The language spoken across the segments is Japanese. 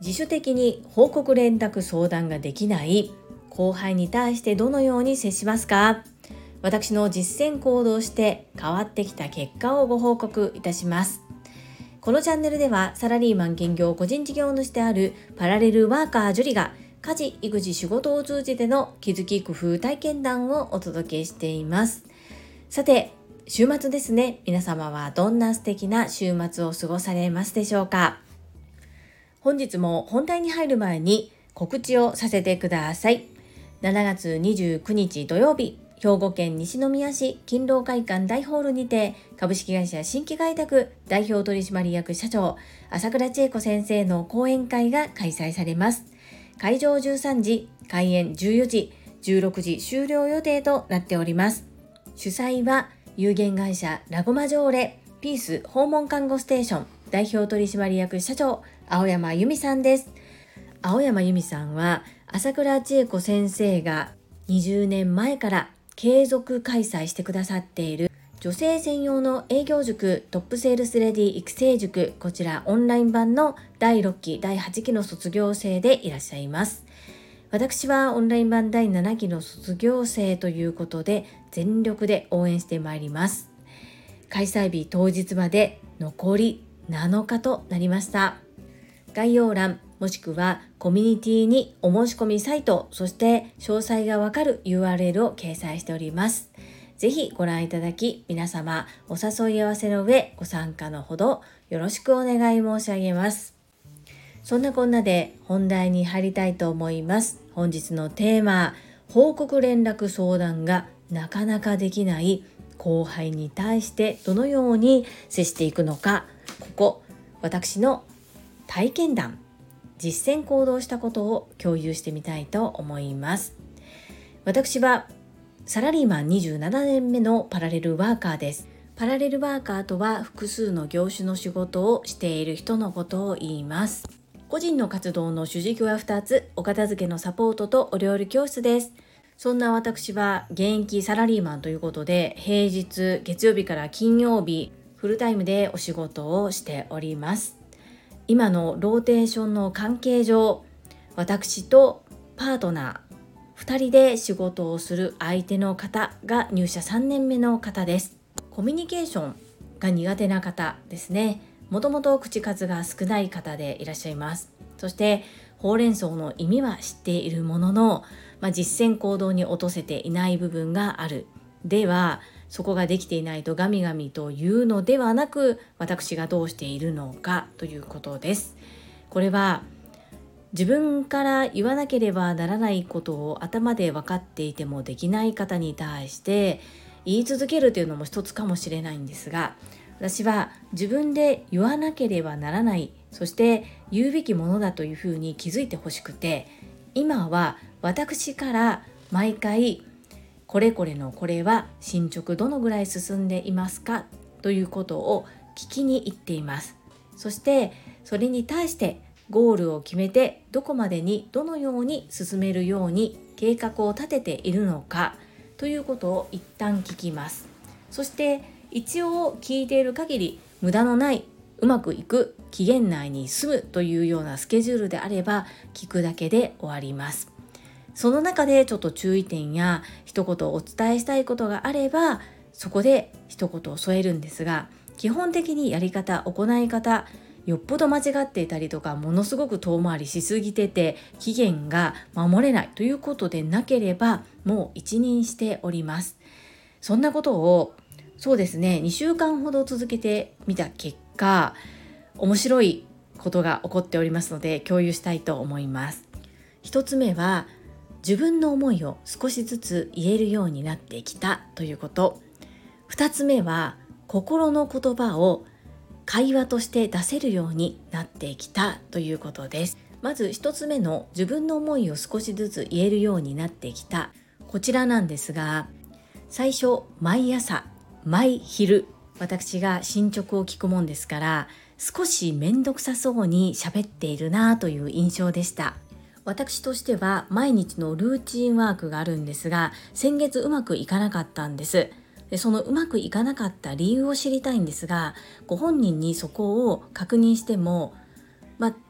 自主的に報告連絡相談ができない。後輩に対してどのように接しますか？私の実践行動して変わってきた結果をご報告いたします。このチャンネルではサラリーマン兼業個人事業主であるパラレルワーカージュリが家事、育児、仕事を通じての気づき工夫体験談をお届けしています。さて週末ですね。皆様はどんな素敵な週末を過ごされますでしょうか？本日も本題に入る前に告知をさせてください。7月29日土曜日兵庫県西宮市勤労会館大ホールにて株式会社新規開拓代表取締役社長朝倉千恵子先生の講演会が開催されます。会場13時開演14時16時終了予定となっております。主催は有限会社ラゴマジョーレピース訪問看護ステーション代表取締役社長青山由美さんです。青山由美さんは朝倉千恵子先生が20年前から継続開催してくださっている女性専用の営業塾トップセールスレディ育成塾こちらオンライン版の第6期第8期の卒業生でいらっしゃいます。私はオンライン版第7期の卒業生ということで全力で応援してまいります開催日当日まで残り7日となりました概要欄もしくはコミュニティにお申し込みサイト、そして詳細がわかる URL を掲載しております。ぜひご覧いただき、皆様お誘い合わせの上ご参加のほどよろしくお願い申し上げます。そんなこんなで本題に入りたいと思います。本日のテーマ、報告連絡相談がなかなかできない後輩に対してどのように接していくのか、ここ、私の体験談実践行動したことを共有してみたいと思います。私はサラリーマン27年目のパラレルワーカーです。パラレルワーカーとは複数の業種の仕事をしている人のことを言います。個人の活動の主軸は2つ。お片付けのサポートとお料理教室です。そんな私は現役サラリーマンということで平日月曜日から金曜日フルタイムでお仕事をしております。今のローテーションの関係上私とパートナー2人で仕事をする相手の方が入社3年目の方です。コミュニケーションが苦手な方ですね。もともと口数が少ない方でいらっしゃいますそしてほうれん草の意味は知っているものの、まあ、実践行動に落とせていない部分があるではそこができていないとガミガミというのではなく私がどうしているのかということです。これは自分から言わなければならないことを頭で分かっていてもできない方に対して言い続けるというのも一つかもしれないんですが私は自分で言わなければならないそして言うべきものだというふうに気づいてほしくて今は私から毎回これこれのこれは進捗どのぐらい進んでいますかということを聞きに行っています。そしてそれに対してゴールを決めてどこまでにどのように進めるように計画を立てているのかということを一旦聞きます。そして一応聞いている限り無駄のないうまくいく期限内に済むというようなスケジュールであれば聞くだけで終わります。その中でちょっと注意点や一言お伝えしたいことがあればそこで一言を添えるんですが基本的にやり方行い方よっぽど間違っていたりとかものすごく遠回りしすぎてて期限が守れないということでなければもう一任しております。そんなことをそうですね。2週間ほど続けてみた結果面白いことが起こっておりますので共有したいと思います。1つ目は自分の思いを少しずつ言えるようになってきたということ。2つ目は心の言葉を会話として出せるようになってきたということです。まず1つ目の自分の思いを少しずつ言えるようになってきた。こちらなんですが最初毎朝毎昼私が進捗を聞くもんですから少し面倒くさそうに喋っているなという印象でした。私としては毎日のルーチンワークがあるんですが先月うまくいかなかったんです。でそのうまくいかなかった理由を知りたいんですがご本人にそこを確認しても、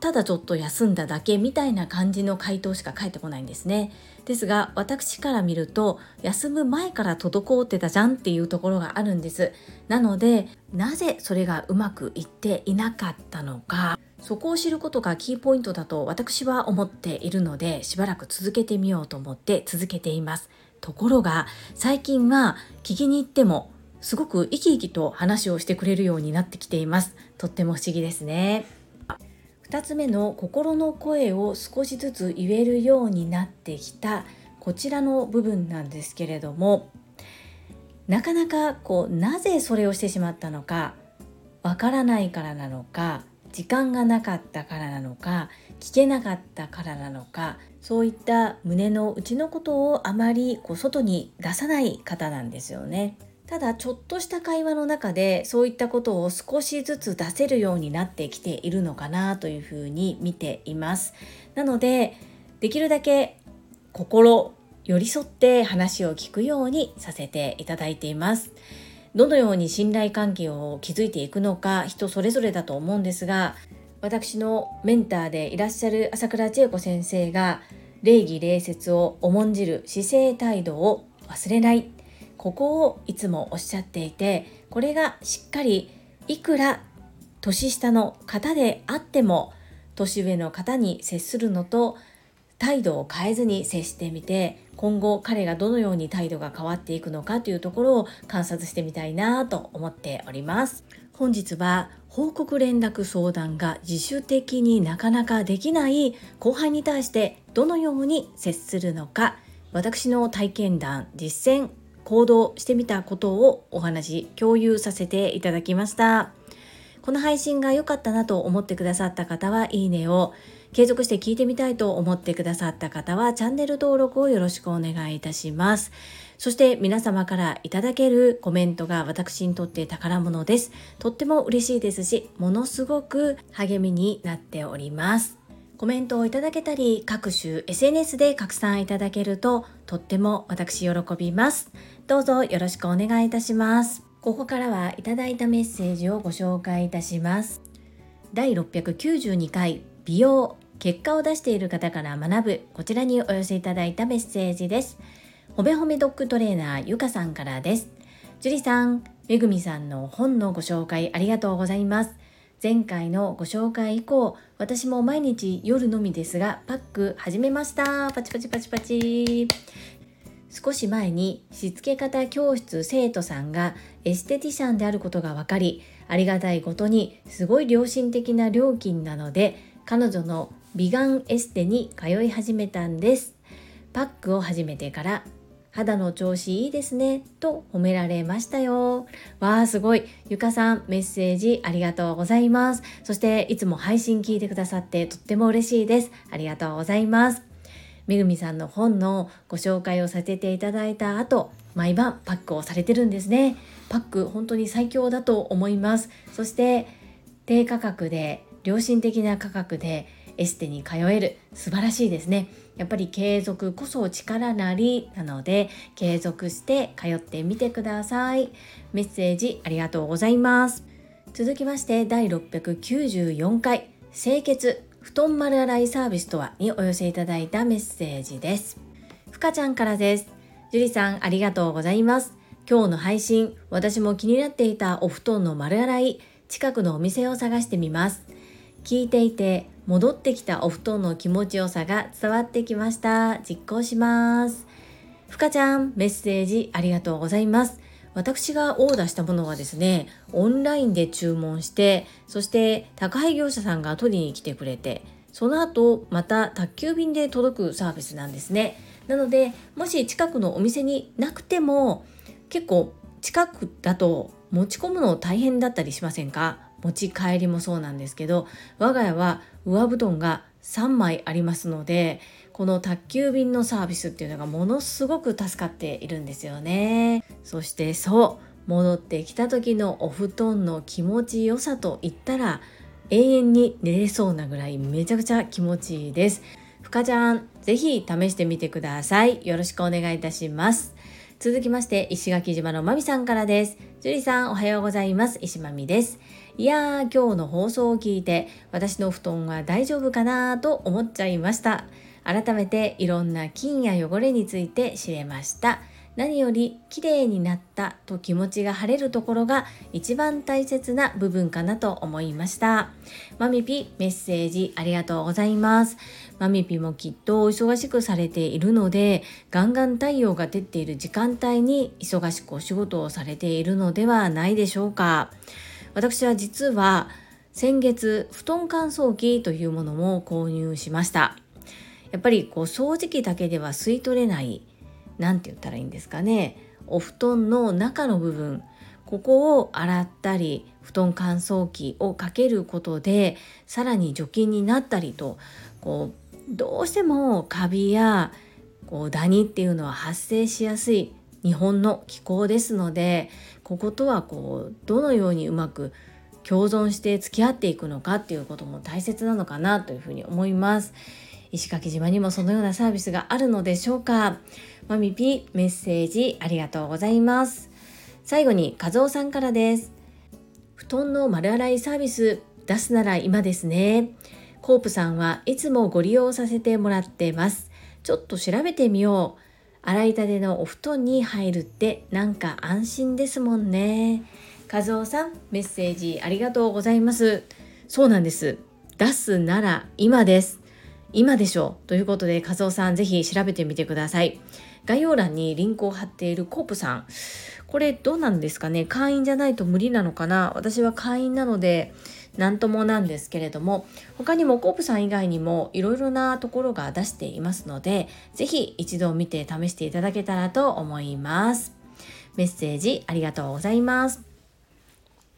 ただちょっと休んだだけみたいな感じの回答しか返ってこないんですね。ですが私から見ると休む前から滞ってたじゃんっていうところがあるんです。なのでなぜそれがうまくいっていなかったのかそこを知ることがキーポイントだと私は思っているのでしばらく続けてみようと思って続けています。ところが最近は聞きに行ってもすごく生き生きと話をしてくれるようになってきています。とっても不思議ですね。2つ目の心の声を少しずつ言えるようになってきたこちらの部分なんですけれどもなかなかこうなぜそれをしてしまったのかわからないからなのか時間がなかったからなのか聞けなかったからなのかそういった胸の内のことをあまりこう外に出さない方なんですよね。ただちょっとした会話の中でそういったことを少しずつ出せるようになってきているのかなというふうに見ています。なのでできるだけ心寄り添って話を聞くようにさせていただいています。どのように信頼関係を築いていくのか人それぞれだと思うんですが私のメンターでいらっしゃる朝倉千恵子先生が礼儀礼節を重んじる姿勢態度を忘れない。ここをいつもおっしゃっていてこれがしっかりいくら年下の方であっても年上の方に接するのと態度を変えずに接してみて今後彼がどのように態度が変わっていくのかというところを観察してみたいなと思っております。本日は報告連絡相談が自主的になかなかできない後輩に対してどのように接するのか私の体験談実践行動してみたことをお話共有させていただきました。この配信が良かったなと思ってくださった方はいいねを継続して聞いてみたいと思ってくださった方はチャンネル登録をよろしくお願いいたします。そして皆様からいただけるコメントが私にとって宝物です。とっても嬉しいですしものすごく励みになっております。コメントをいただけたり各種 SNS で拡散いただけるととっても私喜びます。どうぞよろしくお願いいたします。ここからはいただいたメッセージをご紹介いたします。第692回美容結果を出している方から学ぶ。こちらにお寄せいただいたメッセージです。ほめほめドッグトレーナーゆかさんからです。樹里さんめぐみさんの本のご紹介ありがとうございます。前回のご紹介以降私も毎日夜のみですがパック始めました。パチパチパチパチ。少し前にしつけ方教室生徒さんがエステティシャンであることが分かりありがたいことにすごい良心的な料金なので彼女の美顔エステに通い始めたんですパックを始めてから肌の調子いいですねと褒められましたよ。わあ、すごい。ゆかさん、メッセージありがとうございます。そして、いつも配信聞いてくださってとっても嬉しいです。ありがとうございます。めぐみさんの本のご紹介をさせていただいた後、毎晩パックをされてるんですね。パック、本当に最強だと思います。そして、低価格で、良心的な価格で、エステに通える素晴らしいですね。やっぱり継続こそ力なりなので継続して通ってみてくださいメッセージありがとうございます続きまして第694回清潔布団丸洗いサービスとはにお寄せいただいたメッセージです。ふかちゃんからです。樹里さんありがとうございます。今日の配信私も気になっていたお布団の丸洗い近くのお店を探してみます。聞いていて戻ってきたお布団の気持ちよさが伝わってきました。実行します。ふかちゃんメッセージありがとうございます。私がオーダーしたものはですねオンラインで注文してそして宅配業者さんが取りに来てくれてその後また宅急便で届くサービスなんですね。なのでもし近くのお店になくても結構近くだと持ち込むの大変だったりしませんか？持ち帰りもそうなんですけど我が家は上布団が3枚ありますのでこの宅急便のサービスっていうのがものすごく助かっているんですよね。そしてそう戻ってきた時のお布団の気持ちよさといったら永遠に寝れそうなぐらいめちゃくちゃ気持ちいいです。ふかちゃんぜひ試してみてください。よろしくお願いいたします。続きまして石垣島のまみさんからです。樹里さんおはようございます。石まみです。いやー今日の放送を聞いて私の布団は大丈夫かなと思っちゃいました。改めていろんな菌や汚れについて知れました。何より綺麗になったと気持ちが晴れるところが一番大切な部分かなと思いました。マミピメッセージありがとうございます。マミピもきっと忙しくされているのでガンガン太陽が出ている時間帯に忙しくお仕事をされているのではないでしょうか。私は実は先月布団乾燥機というものも購入しました。やっぱりこう掃除機だけでは吸い取れない何て言ったらいいんですかね。お布団の中の部分。ここを洗ったり布団乾燥機をかけることでさらに除菌になったりとこうどうしてもカビやこうダニっていうのは発生しやすい日本の気候ですのでこことはこうどのようにうまく共存して付き合っていくのかっていうことも大切なのかなというふうに思います。石垣島にもそのようなサービスがあるのでしょうか。マミピメッセージありがとうございます。最後に和夫さんからです。布団の丸洗いサービス出すなら今ですね。コープさんはいつもご利用させてもらってます。ちょっと調べてみよう。洗いたてのお布団に入るってなんか安心ですもんね。和夫さんメッセージありがとうございます。そうなんです。出すなら今です。今でしょということで和夫さんぜひ調べてみてください。概要欄にリンクを貼っているコープさん。これどうなんですかね？会員じゃないと無理なのかな？私は会員なので何ともなんですけれども他にもコープさん以外にもいろいろなところが出していますので是非一度見て試していただけたらと思います。メッセージありがとうございます。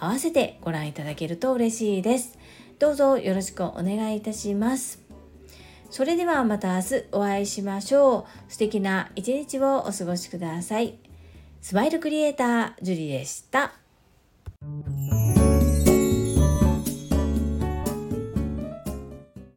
合わせてご覧いただけると嬉しいです。どうぞよろしくお願いいたします。それではまた明日お会いしましょう。素敵な一日をお過ごしください。スマイルクリエイター、ジュリでした。